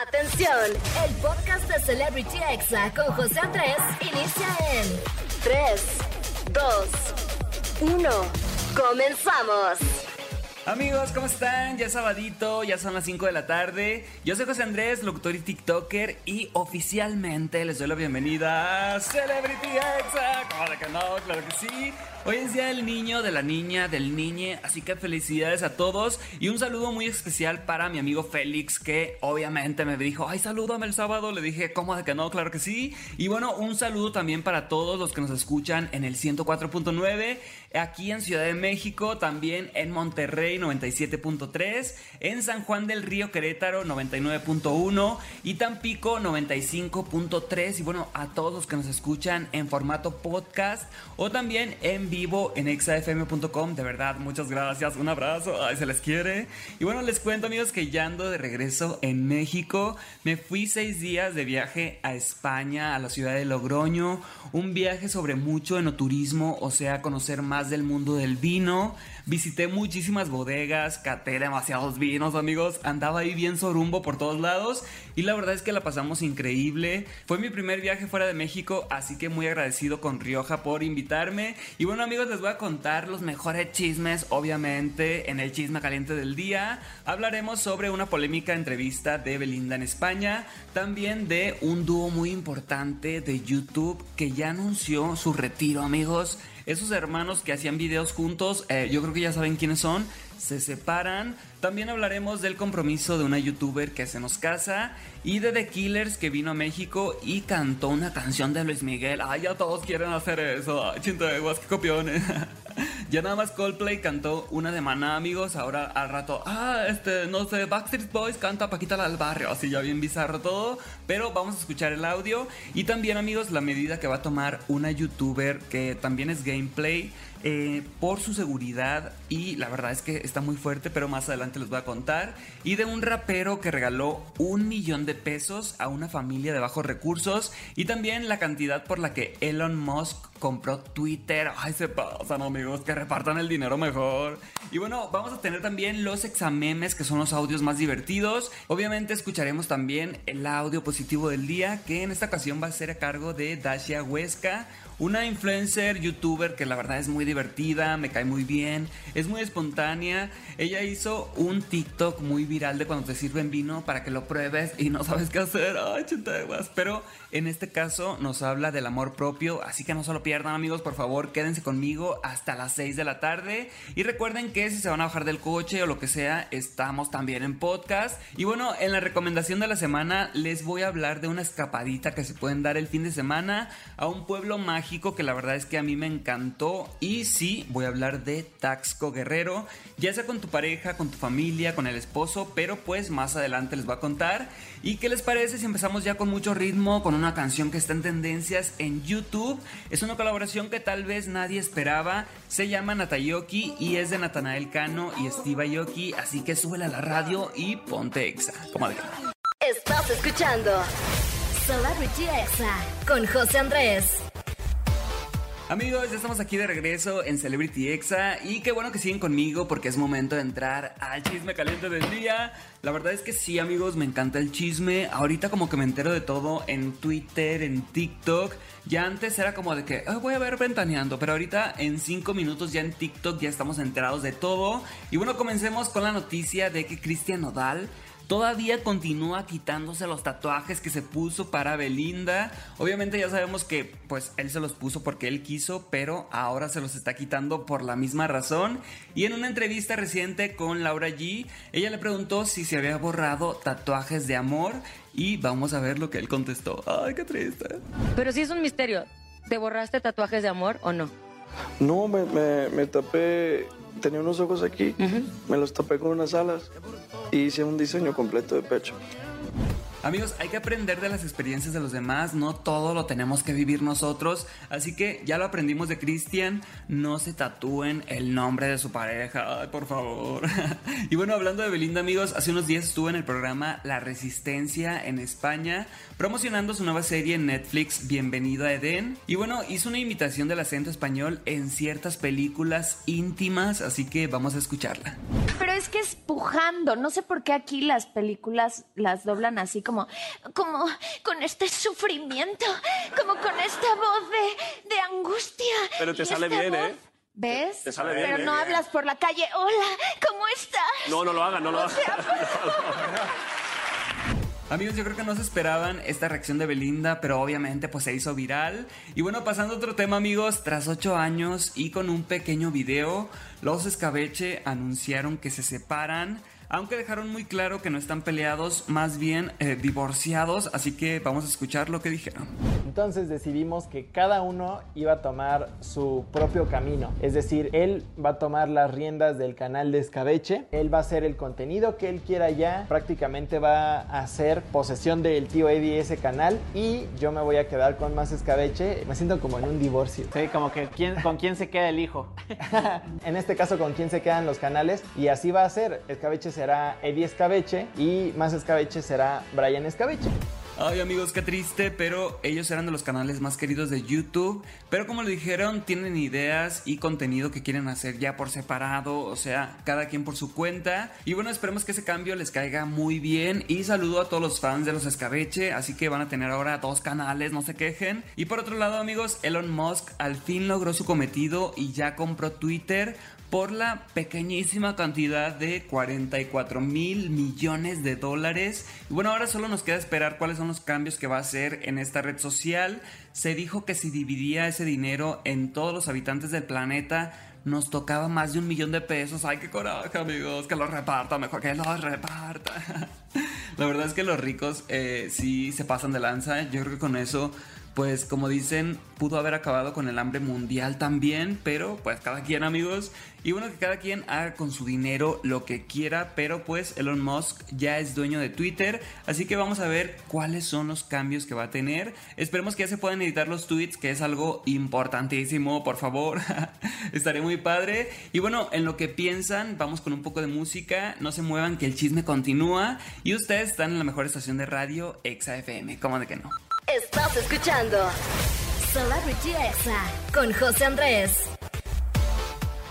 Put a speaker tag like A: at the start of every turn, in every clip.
A: Atención, el podcast de Celebrity Exa con José Andrés inicia en 3, 2, 1. Comenzamos.
B: Amigos, ¿cómo están? Ya es sabadito, ya son las 5 de la tarde. Yo soy José Andrés, locutor y TikToker, y oficialmente les doy la bienvenida a Celebrity Exa. Claro que no, claro que sí. Hoy es día del niño, de la niña, del niñe, así que felicidades a todos y un saludo muy especial para mi amigo Félix que obviamente me dijo, ay salúdame el sábado, le dije, ¿cómo de que no? Claro que sí. Y bueno, un saludo también para todos los que nos escuchan en el 104.9, aquí en Ciudad de México, también en Monterrey 97.3, en San Juan del Río Querétaro 99.1 y Tampico 95.3 y bueno, a todos los que nos escuchan en formato podcast o también en vivo en exafm.com. De verdad, muchas gracias. Un abrazo. Ay, se les quiere. Y bueno, les cuento, amigos, que ya ando de regreso en México. Me fui seis días de viaje a España, a la ciudad de Logroño. Un viaje sobre mucho enoturismo, o sea, conocer más del mundo del vino. Visité muchísimas bodegas, caté demasiados vinos, amigos. Andaba ahí bien sorumbo por todos lados. Y la verdad es que la pasamos increíble. Fue mi primer viaje fuera de México, así que muy agradecido con Rioja por invitarme. Y bueno, amigos, les voy a contar los mejores chismes, obviamente, en el chisme caliente del día. Hablaremos sobre una polémica entrevista de Belinda en España, también de un dúo muy importante de YouTube que ya anunció su retiro, amigos. Esos hermanos que hacían videos juntos, eh, yo creo que ya saben quiénes son, se separan. También hablaremos del compromiso de una youtuber que se nos casa y de The Killers que vino a México y cantó una canción de Luis Miguel. Ay, ya todos quieren hacer eso. Ay, chinteguas, qué copiones. Ya nada más Coldplay cantó una de Maná, amigos. Ahora al rato, ah, este, no sé, Backstreet Boys canta Paquita la barrio. Así ya bien bizarro todo. Pero vamos a escuchar el audio. Y también, amigos, la medida que va a tomar una youtuber que también es gameplay eh, por su seguridad y la verdad es que está muy fuerte, pero más adelante les voy a contar. Y de un rapero que regaló un millón de pesos a una familia de bajos recursos y también la cantidad por la que Elon Musk compró Twitter. Ay, se pasan amigos, que repartan el dinero mejor. Y bueno, vamos a tener también los examemes, que son los audios más divertidos. Obviamente escucharemos también el audio positivo del día, que en esta ocasión va a ser a cargo de Dasha Huesca una influencer, youtuber que la verdad es muy divertida, me cae muy bien, es muy espontánea. Ella hizo un TikTok muy viral de cuando te sirven vino para que lo pruebes y no sabes qué hacer. Ay, chutaguas. Pero en este caso nos habla del amor propio, así que no se lo pierdan amigos, por favor, quédense conmigo hasta las 6 de la tarde. Y recuerden que si se van a bajar del coche o lo que sea, estamos también en podcast. Y bueno, en la recomendación de la semana les voy a hablar de una escapadita que se pueden dar el fin de semana a un pueblo mágico que la verdad es que a mí me encantó. Y sí, voy a hablar de Taxco Guerrero, ya sea con tu pareja, con tu familia, con el esposo, pero pues más adelante les voy a contar. ¿Y qué les parece si empezamos ya con mucho ritmo, con una canción que está en tendencias en YouTube? Es una colaboración que tal vez nadie esperaba. Se llama Natayoki y es de Natanael Cano y Steve Aoki. Así que súbela a la radio y ponte exa. Como de
A: Estás escuchando Celebrity Exa con José Andrés.
B: Amigos, ya estamos aquí de regreso en Celebrity Exa y qué bueno que siguen conmigo porque es momento de entrar al chisme caliente del día. La verdad es que sí, amigos, me encanta el chisme. Ahorita como que me entero de todo en Twitter, en TikTok. Ya antes era como de que voy a ver ventaneando, pero ahorita en 5 minutos ya en TikTok ya estamos enterados de todo. Y bueno, comencemos con la noticia de que Cristian Nodal todavía continúa quitándose los tatuajes que se puso para Belinda. Obviamente ya sabemos que pues él se los puso porque él quiso, pero ahora se los está quitando por la misma razón. Y en una entrevista reciente con Laura G, ella le preguntó si se había borrado tatuajes de amor y vamos a ver lo que él contestó. Ay, qué triste.
C: Pero sí es un misterio. ¿Te borraste tatuajes de amor o no?
D: No, me, tapé, tenía unos ojos aquí, me los tapé con unas alas y hice un diseño completo de pecho.
B: Amigos, hay que aprender de las experiencias de los demás, no todo lo tenemos que vivir nosotros, así que ya lo aprendimos de Cristian, no se tatúen el nombre de su pareja, por favor. y bueno, hablando de Belinda, amigos, hace unos días estuvo en el programa La Resistencia en España, promocionando su nueva serie en Netflix, Bienvenido a Edén, y bueno, hizo una imitación del acento español en ciertas películas íntimas, así que vamos a escucharla.
E: Pero es que es pujando, no sé por qué aquí las películas las doblan así como como, como con este sufrimiento, como con esta voz de, de angustia.
F: Pero te
E: Y
F: sale bien,
E: voz-
F: ¿eh?
E: ¿Ves?
F: Te sale bien,
E: Pero no hablas por la calle. Hola, ¿cómo estás?
F: No, no lo hagan, no lo hagan.
B: Amigos, yo creo que no se esperaban esta reacción de Belinda, pero obviamente pues se hizo viral. Y bueno, pasando a otro tema amigos, tras ocho años y con un pequeño video, los Escabeche anunciaron que se separan, aunque dejaron muy claro que no están peleados, más bien eh, divorciados, así que vamos a escuchar lo que dijeron.
G: Entonces decidimos que cada uno iba a tomar su propio camino. Es decir, él va a tomar las riendas del canal de Escabeche, él va a hacer el contenido que él quiera ya, prácticamente va a hacer posesión del tío Eddie ese canal y yo me voy a quedar con más Escabeche. Me siento como en un divorcio.
H: Sí, como que ¿quién- con quién se queda el hijo.
G: en este caso con quién se quedan los canales y así va a ser. Escabeche será Eddie Escabeche y más Escabeche será Brian Escabeche.
B: Ay amigos, qué triste, pero ellos eran de los canales más queridos de YouTube. Pero como lo dijeron, tienen ideas y contenido que quieren hacer ya por separado, o sea, cada quien por su cuenta. Y bueno, esperemos que ese cambio les caiga muy bien. Y saludo a todos los fans de los Escabeche, así que van a tener ahora dos canales, no se quejen. Y por otro lado amigos, Elon Musk al fin logró su cometido y ya compró Twitter por la pequeñísima cantidad de 44 mil millones de dólares. Y bueno, ahora solo nos queda esperar cuáles son los cambios que va a hacer en esta red social. Se dijo que si dividía ese dinero en todos los habitantes del planeta, nos tocaba más de un millón de pesos. Ay, qué coraje, amigos, que lo reparta, mejor que lo reparta. La verdad es que los ricos eh, sí se pasan de lanza. Yo creo que con eso, pues como dicen, pudo haber acabado con el hambre mundial también. Pero pues cada quien, amigos. Y bueno, que cada quien haga con su dinero lo que quiera. Pero pues Elon Musk ya es dueño de Twitter. Así que vamos a ver cuáles son los cambios que va a tener. Esperemos que ya se puedan editar los tweets, que es algo importantísimo, por favor. Estaré muy padre. Y bueno, en lo que piensan, vamos con un poco de música. No se muevan, que el chisme continúa. Y ustedes están en la mejor estación de radio, Exa FM. ¿Cómo de que no?
A: Estás escuchando Celebrity Exa con José Andrés.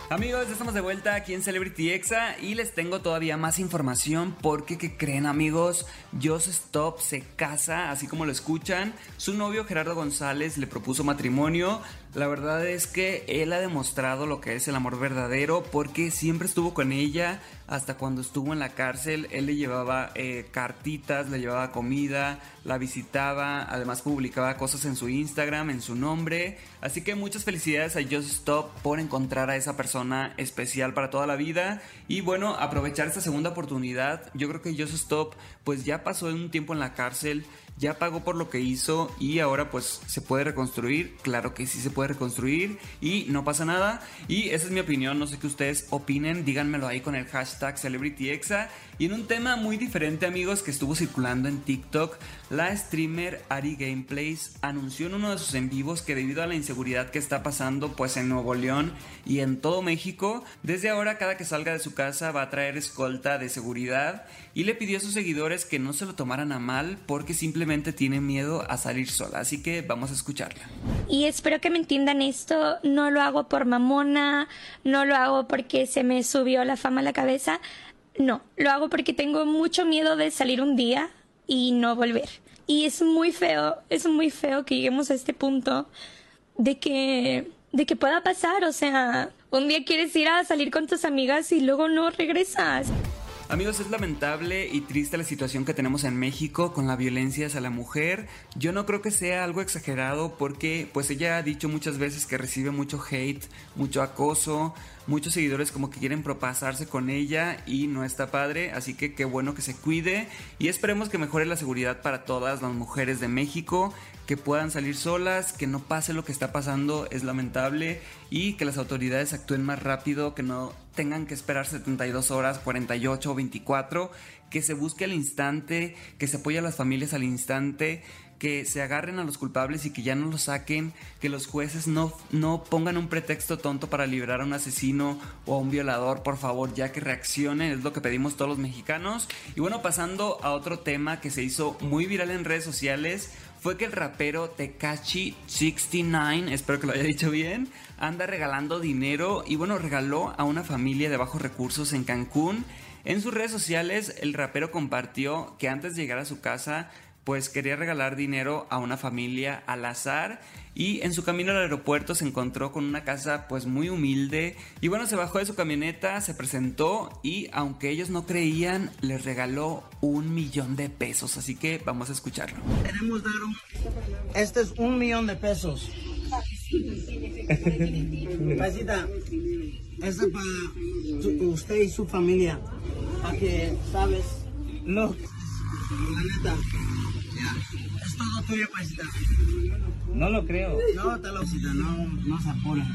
B: Amigos, estamos de vuelta aquí en Celebrity Exa y les tengo todavía más información porque, ¿qué creen amigos? Joss Stop se casa, así como lo escuchan. Su novio Gerardo González le propuso matrimonio. La verdad es que él ha demostrado lo que es el amor verdadero porque siempre estuvo con ella hasta cuando estuvo en la cárcel. Él le llevaba eh, cartitas, le llevaba comida, la visitaba, además publicaba cosas en su Instagram, en su nombre. Así que muchas felicidades a Just Stop por encontrar a esa persona especial para toda la vida. Y bueno, aprovechar esta segunda oportunidad. Yo creo que Just Stop pues ya pasó un tiempo en la cárcel ya pagó por lo que hizo y ahora pues se puede reconstruir. Claro que sí se puede reconstruir y no pasa nada. Y esa es mi opinión, no sé qué ustedes opinen, díganmelo ahí con el hashtag CelebrityExa. Y en un tema muy diferente amigos que estuvo circulando en TikTok, la streamer Ari Gameplays anunció en uno de sus en vivos que debido a la inseguridad que está pasando pues en Nuevo León y en todo México, desde ahora cada que salga de su casa va a traer escolta de seguridad y le pidió a sus seguidores que no se lo tomaran a mal porque simplemente tiene miedo a salir sola. Así que vamos a escucharla.
I: Y espero que me entiendan esto, no lo hago por mamona, no lo hago porque se me subió la fama a la cabeza, no, lo hago porque tengo mucho miedo de salir un día y no volver. Y es muy feo, es muy feo que lleguemos a este punto de que de que pueda pasar, o sea, un día quieres ir a salir con tus amigas y luego no regresas.
B: Amigos, es lamentable y triste la situación que tenemos en México con la violencia hacia la mujer. Yo no creo que sea algo exagerado porque pues ella ha dicho muchas veces que recibe mucho hate, mucho acoso, muchos seguidores como que quieren propasarse con ella y no está padre, así que qué bueno que se cuide y esperemos que mejore la seguridad para todas las mujeres de México, que puedan salir solas, que no pase lo que está pasando, es lamentable y que las autoridades actúen más rápido, que no tengan que esperar 72 horas, 48 o 24, que se busque al instante, que se apoye a las familias al instante, que se agarren a los culpables y que ya no los saquen, que los jueces no, no pongan un pretexto tonto para liberar a un asesino o a un violador, por favor, ya que reaccionen, es lo que pedimos todos los mexicanos. Y bueno, pasando a otro tema que se hizo muy viral en redes sociales, fue que el rapero Tekashi 69, espero que lo haya dicho bien, anda regalando dinero y bueno, regaló a una familia de bajos recursos en Cancún. En sus redes sociales, el rapero compartió que antes de llegar a su casa pues quería regalar dinero a una familia al azar y en su camino al aeropuerto se encontró con una casa pues muy humilde y bueno se bajó de su camioneta, se presentó y aunque ellos no creían les regaló un millón de pesos así que vamos a escucharlo.
F: Queremos dar un... Este es un millón de pesos. Este es para usted y su familia, para que sabes, no, la neta. Es todo tuyo, paisita.
H: No lo creo.
F: No, te lo cita, no, no se apura.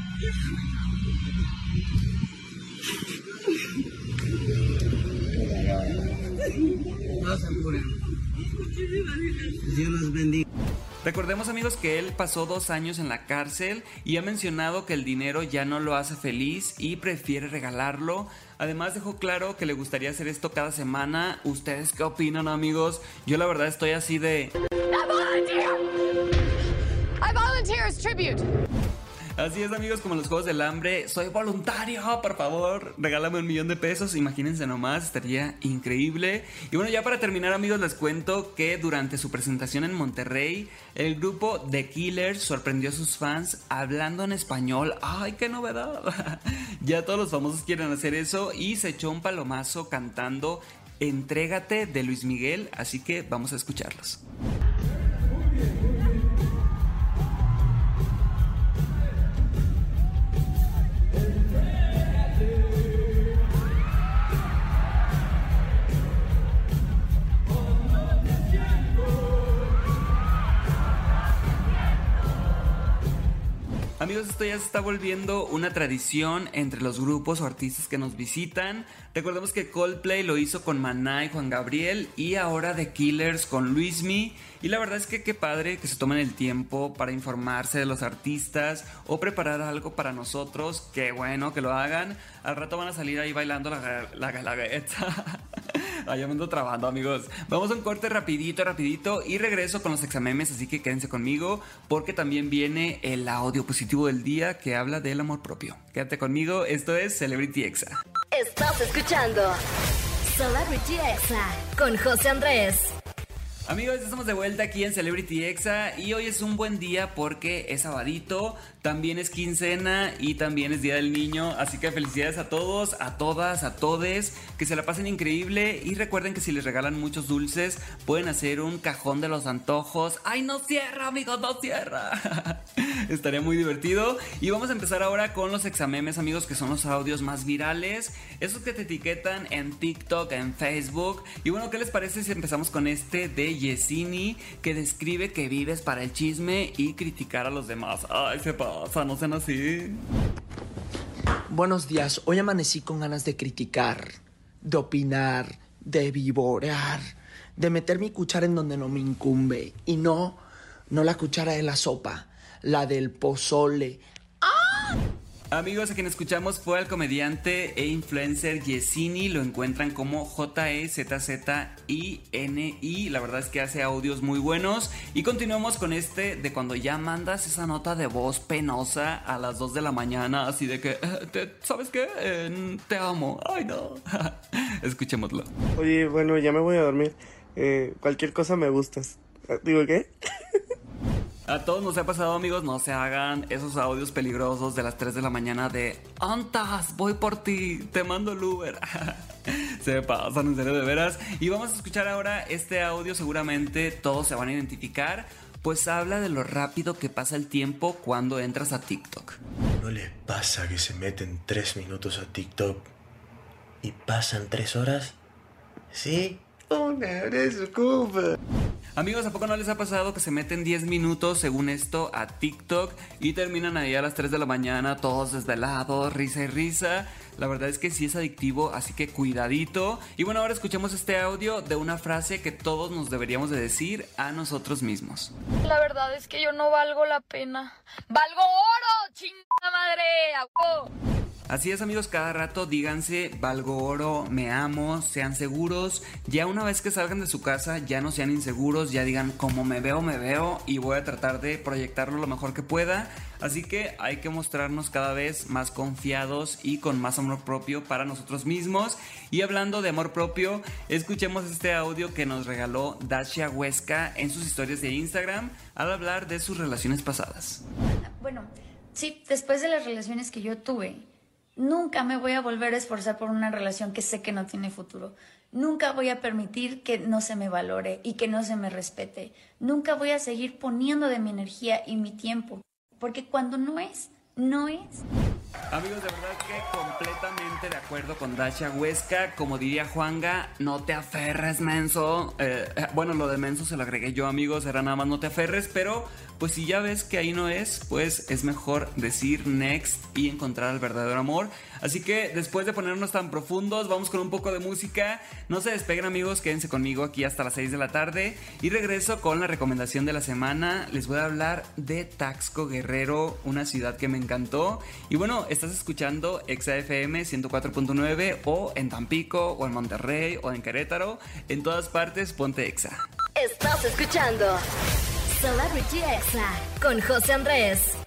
F: No se apuren. Dios los bendiga.
B: Recordemos amigos que él pasó dos años en la cárcel y ha mencionado que el dinero ya no lo hace feliz y prefiere regalarlo. Además dejó claro que le gustaría hacer esto cada semana. ¿Ustedes qué opinan amigos? Yo la verdad estoy así de...
J: I volunteer as tribute.
B: Así es amigos, como los Juegos del Hambre, soy voluntario, por favor, regálame un millón de pesos, imagínense nomás, estaría increíble. Y bueno, ya para terminar amigos, les cuento que durante su presentación en Monterrey, el grupo The Killers sorprendió a sus fans hablando en español. ¡Ay, qué novedad! ya todos los famosos quieren hacer eso y se echó un palomazo cantando Entrégate de Luis Miguel, así que vamos a escucharlos. Amigos, esto ya se está volviendo una tradición entre los grupos o artistas que nos visitan. Recordemos que Coldplay lo hizo con Maná y Juan Gabriel y ahora The Killers con Luismi. Y la verdad es que qué padre que se tomen el tiempo para informarse de los artistas o preparar algo para nosotros. Qué bueno que lo hagan. Al rato van a salir ahí bailando la, la galagueta. Ay, me ando trabando, amigos. Vamos a un corte rapidito, rapidito y regreso con los examemes, así que quédense conmigo porque también viene el audio positivo del día que habla del amor propio. Quédate conmigo, esto es Celebrity Exa.
A: Estás escuchando Celebrity Exa con José Andrés.
B: Amigos, estamos de vuelta aquí en Celebrity Exa y hoy es un buen día porque es sabadito, también es quincena y también es Día del Niño, así que felicidades a todos, a todas, a todes, que se la pasen increíble y recuerden que si les regalan muchos dulces pueden hacer un cajón de los antojos. ¡Ay, no cierra, amigos, no cierra! Estaría muy divertido y vamos a empezar ahora con los examemes, amigos, que son los audios más virales, esos que te etiquetan en TikTok, en Facebook. Y bueno, ¿qué les parece si empezamos con este de Yesini que describe que vives para el chisme y criticar a los demás. Ay, se no sean así.
K: Buenos días, hoy amanecí con ganas de criticar, de opinar, de vivorear, de meter mi cuchara en donde no me incumbe y no, no la cuchara de la sopa, la del pozole. ¡Ah!
B: Amigos, a quien escuchamos fue al comediante e influencer Yesini. Lo encuentran como J-E-Z-Z-I-N-I. La verdad es que hace audios muy buenos. Y continuamos con este de cuando ya mandas esa nota de voz penosa a las 2 de la mañana. Así de que, eh, ¿sabes qué? Eh, te amo. Ay, no. Escuchémoslo.
D: Oye, bueno, ya me voy a dormir. Eh, cualquier cosa me gustas. ¿Digo qué?
B: A todos nos ha pasado, amigos, no se hagan esos audios peligrosos de las 3 de la mañana de Antas, voy por ti, te mando el Uber. se pasan, en serio, de veras. Y vamos a escuchar ahora este audio, seguramente todos se van a identificar, pues habla de lo rápido que pasa el tiempo cuando entras a TikTok.
L: ¿No les pasa que se meten 3 minutos a TikTok y pasan 3 horas? ¿Sí? Una vez,
B: Amigos, ¿a poco no les ha pasado que se meten 10 minutos según esto a TikTok y terminan ahí a las 3 de la mañana todos desvelados, risa y risa? La verdad es que sí es adictivo, así que cuidadito. Y bueno, ahora escuchemos este audio de una frase que todos nos deberíamos de decir a nosotros mismos.
M: La verdad es que yo no valgo la pena. ¡Valgo oro! ¡Chingada madre!
B: Así es amigos, cada rato díganse, valgo oro, me amo, sean seguros. Ya una vez que salgan de su casa, ya no sean inseguros, ya digan como me veo, me veo y voy a tratar de proyectarlo lo mejor que pueda. Así que hay que mostrarnos cada vez más confiados y con más amor propio para nosotros mismos. Y hablando de amor propio, escuchemos este audio que nos regaló Dasha Huesca en sus historias de Instagram al hablar de sus relaciones pasadas.
N: Bueno, sí, después de las relaciones que yo tuve, nunca me voy a volver a esforzar por una relación que sé que no tiene futuro. Nunca voy a permitir que no se me valore y que no se me respete. Nunca voy a seguir poniendo de mi energía y mi tiempo. Porque cuando no es, no es.
B: Amigos, de verdad que completamente de acuerdo con Dasha Huesca. Como diría Juanga, no te aferres, menso. Eh, bueno, lo de menso se lo agregué yo, amigos. Era nada más no te aferres, pero pues si ya ves que ahí no es, pues es mejor decir next y encontrar el verdadero amor. Así que después de ponernos tan profundos, vamos con un poco de música. No se despeguen amigos, quédense conmigo aquí hasta las 6 de la tarde. Y regreso con la recomendación de la semana. Les voy a hablar de Taxco Guerrero, una ciudad que me encantó. Y bueno, estás escuchando ExaFM 104.9 o en Tampico o en Monterrey o en Querétaro. En todas partes, ponte Exa.
A: Estás escuchando Celebrity Exa con José Andrés.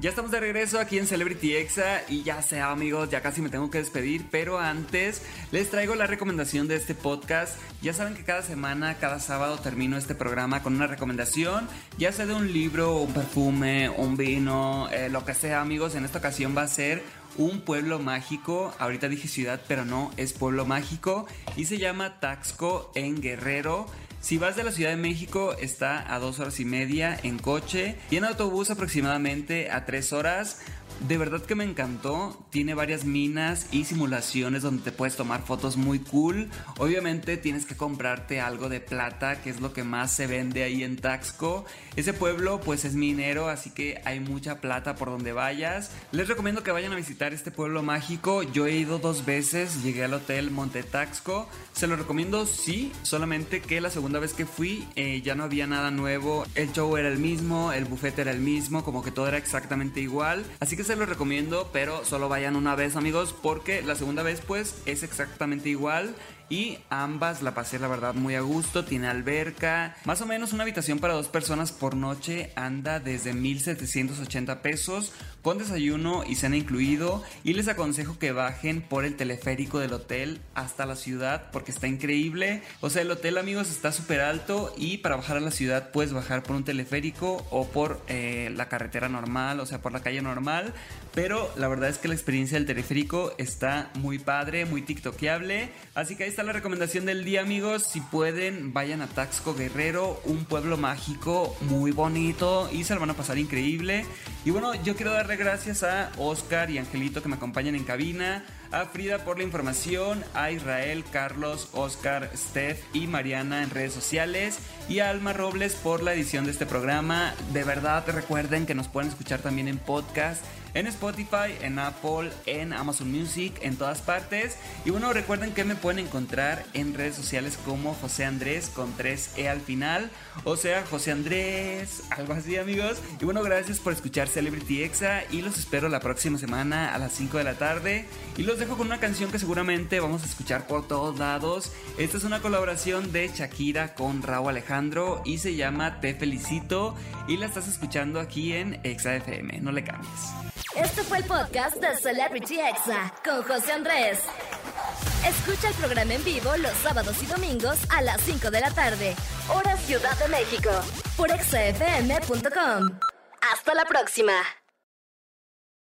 B: Ya estamos de regreso aquí en Celebrity Exa y ya sé amigos, ya casi me tengo que despedir, pero antes les traigo la recomendación de este podcast. Ya saben que cada semana, cada sábado termino este programa con una recomendación, ya sea de un libro, un perfume, un vino, eh, lo que sea amigos. En esta ocasión va a ser un pueblo mágico. Ahorita dije ciudad, pero no, es pueblo mágico. Y se llama Taxco en Guerrero. Si vas de la Ciudad de México, está a dos horas y media en coche y en autobús aproximadamente a tres horas. De verdad que me encantó. Tiene varias minas y simulaciones donde te puedes tomar fotos muy cool. Obviamente tienes que comprarte algo de plata, que es lo que más se vende ahí en Taxco. Ese pueblo pues es minero, así que hay mucha plata por donde vayas. Les recomiendo que vayan a visitar este pueblo mágico. Yo he ido dos veces, llegué al hotel Monte Taxco. Se lo recomiendo sí, solamente que la segunda vez que fui eh, ya no había nada nuevo. El show era el mismo, el buffet era el mismo, como que todo era exactamente igual. Así que se lo recomiendo, pero solo vayan una vez amigos, porque la segunda vez pues es exactamente igual y ambas la pasé la verdad muy a gusto, tiene alberca, más o menos una habitación para dos personas por noche anda desde 1780 pesos con desayuno y cena incluido y les aconsejo que bajen por el teleférico del hotel hasta la ciudad porque está increíble, o sea el hotel amigos está súper alto y para bajar a la ciudad puedes bajar por un teleférico o por eh, la carretera normal, o sea por la calle normal, pero la verdad es que la experiencia del teleférico está muy padre, muy tiktokeable, así que ahí está la recomendación del día, amigos. Si pueden, vayan a Taxco Guerrero, un pueblo mágico muy bonito y se lo van a pasar increíble. Y bueno, yo quiero gracias a Oscar y Angelito que me acompañan en cabina, a Frida por la información, a Israel, Carlos, Oscar, Steph y Mariana en redes sociales y a Alma Robles por la edición de este programa. De verdad, recuerden que nos pueden escuchar también en podcast en Spotify, en Apple, en Amazon Music, en todas partes. Y bueno, recuerden que me pueden encontrar en redes sociales como José Andrés con 3E al final. O sea, José Andrés, algo así amigos. Y bueno, gracias por escuchar Celebrity Exa y los espero la próxima semana a las 5 de la tarde. Y los dejo con una canción que seguramente vamos a escuchar por todos lados. Esta es una colaboración de Shakira con Raúl Alejandro y se llama Te Felicito y la estás escuchando aquí en Exa FM. No le cambies.
A: Este fue el podcast de Celebrity Exa con José Andrés. Escucha el programa en vivo los sábados y domingos a las 5 de la tarde, hora Ciudad de México, por exafm.com. Hasta la próxima.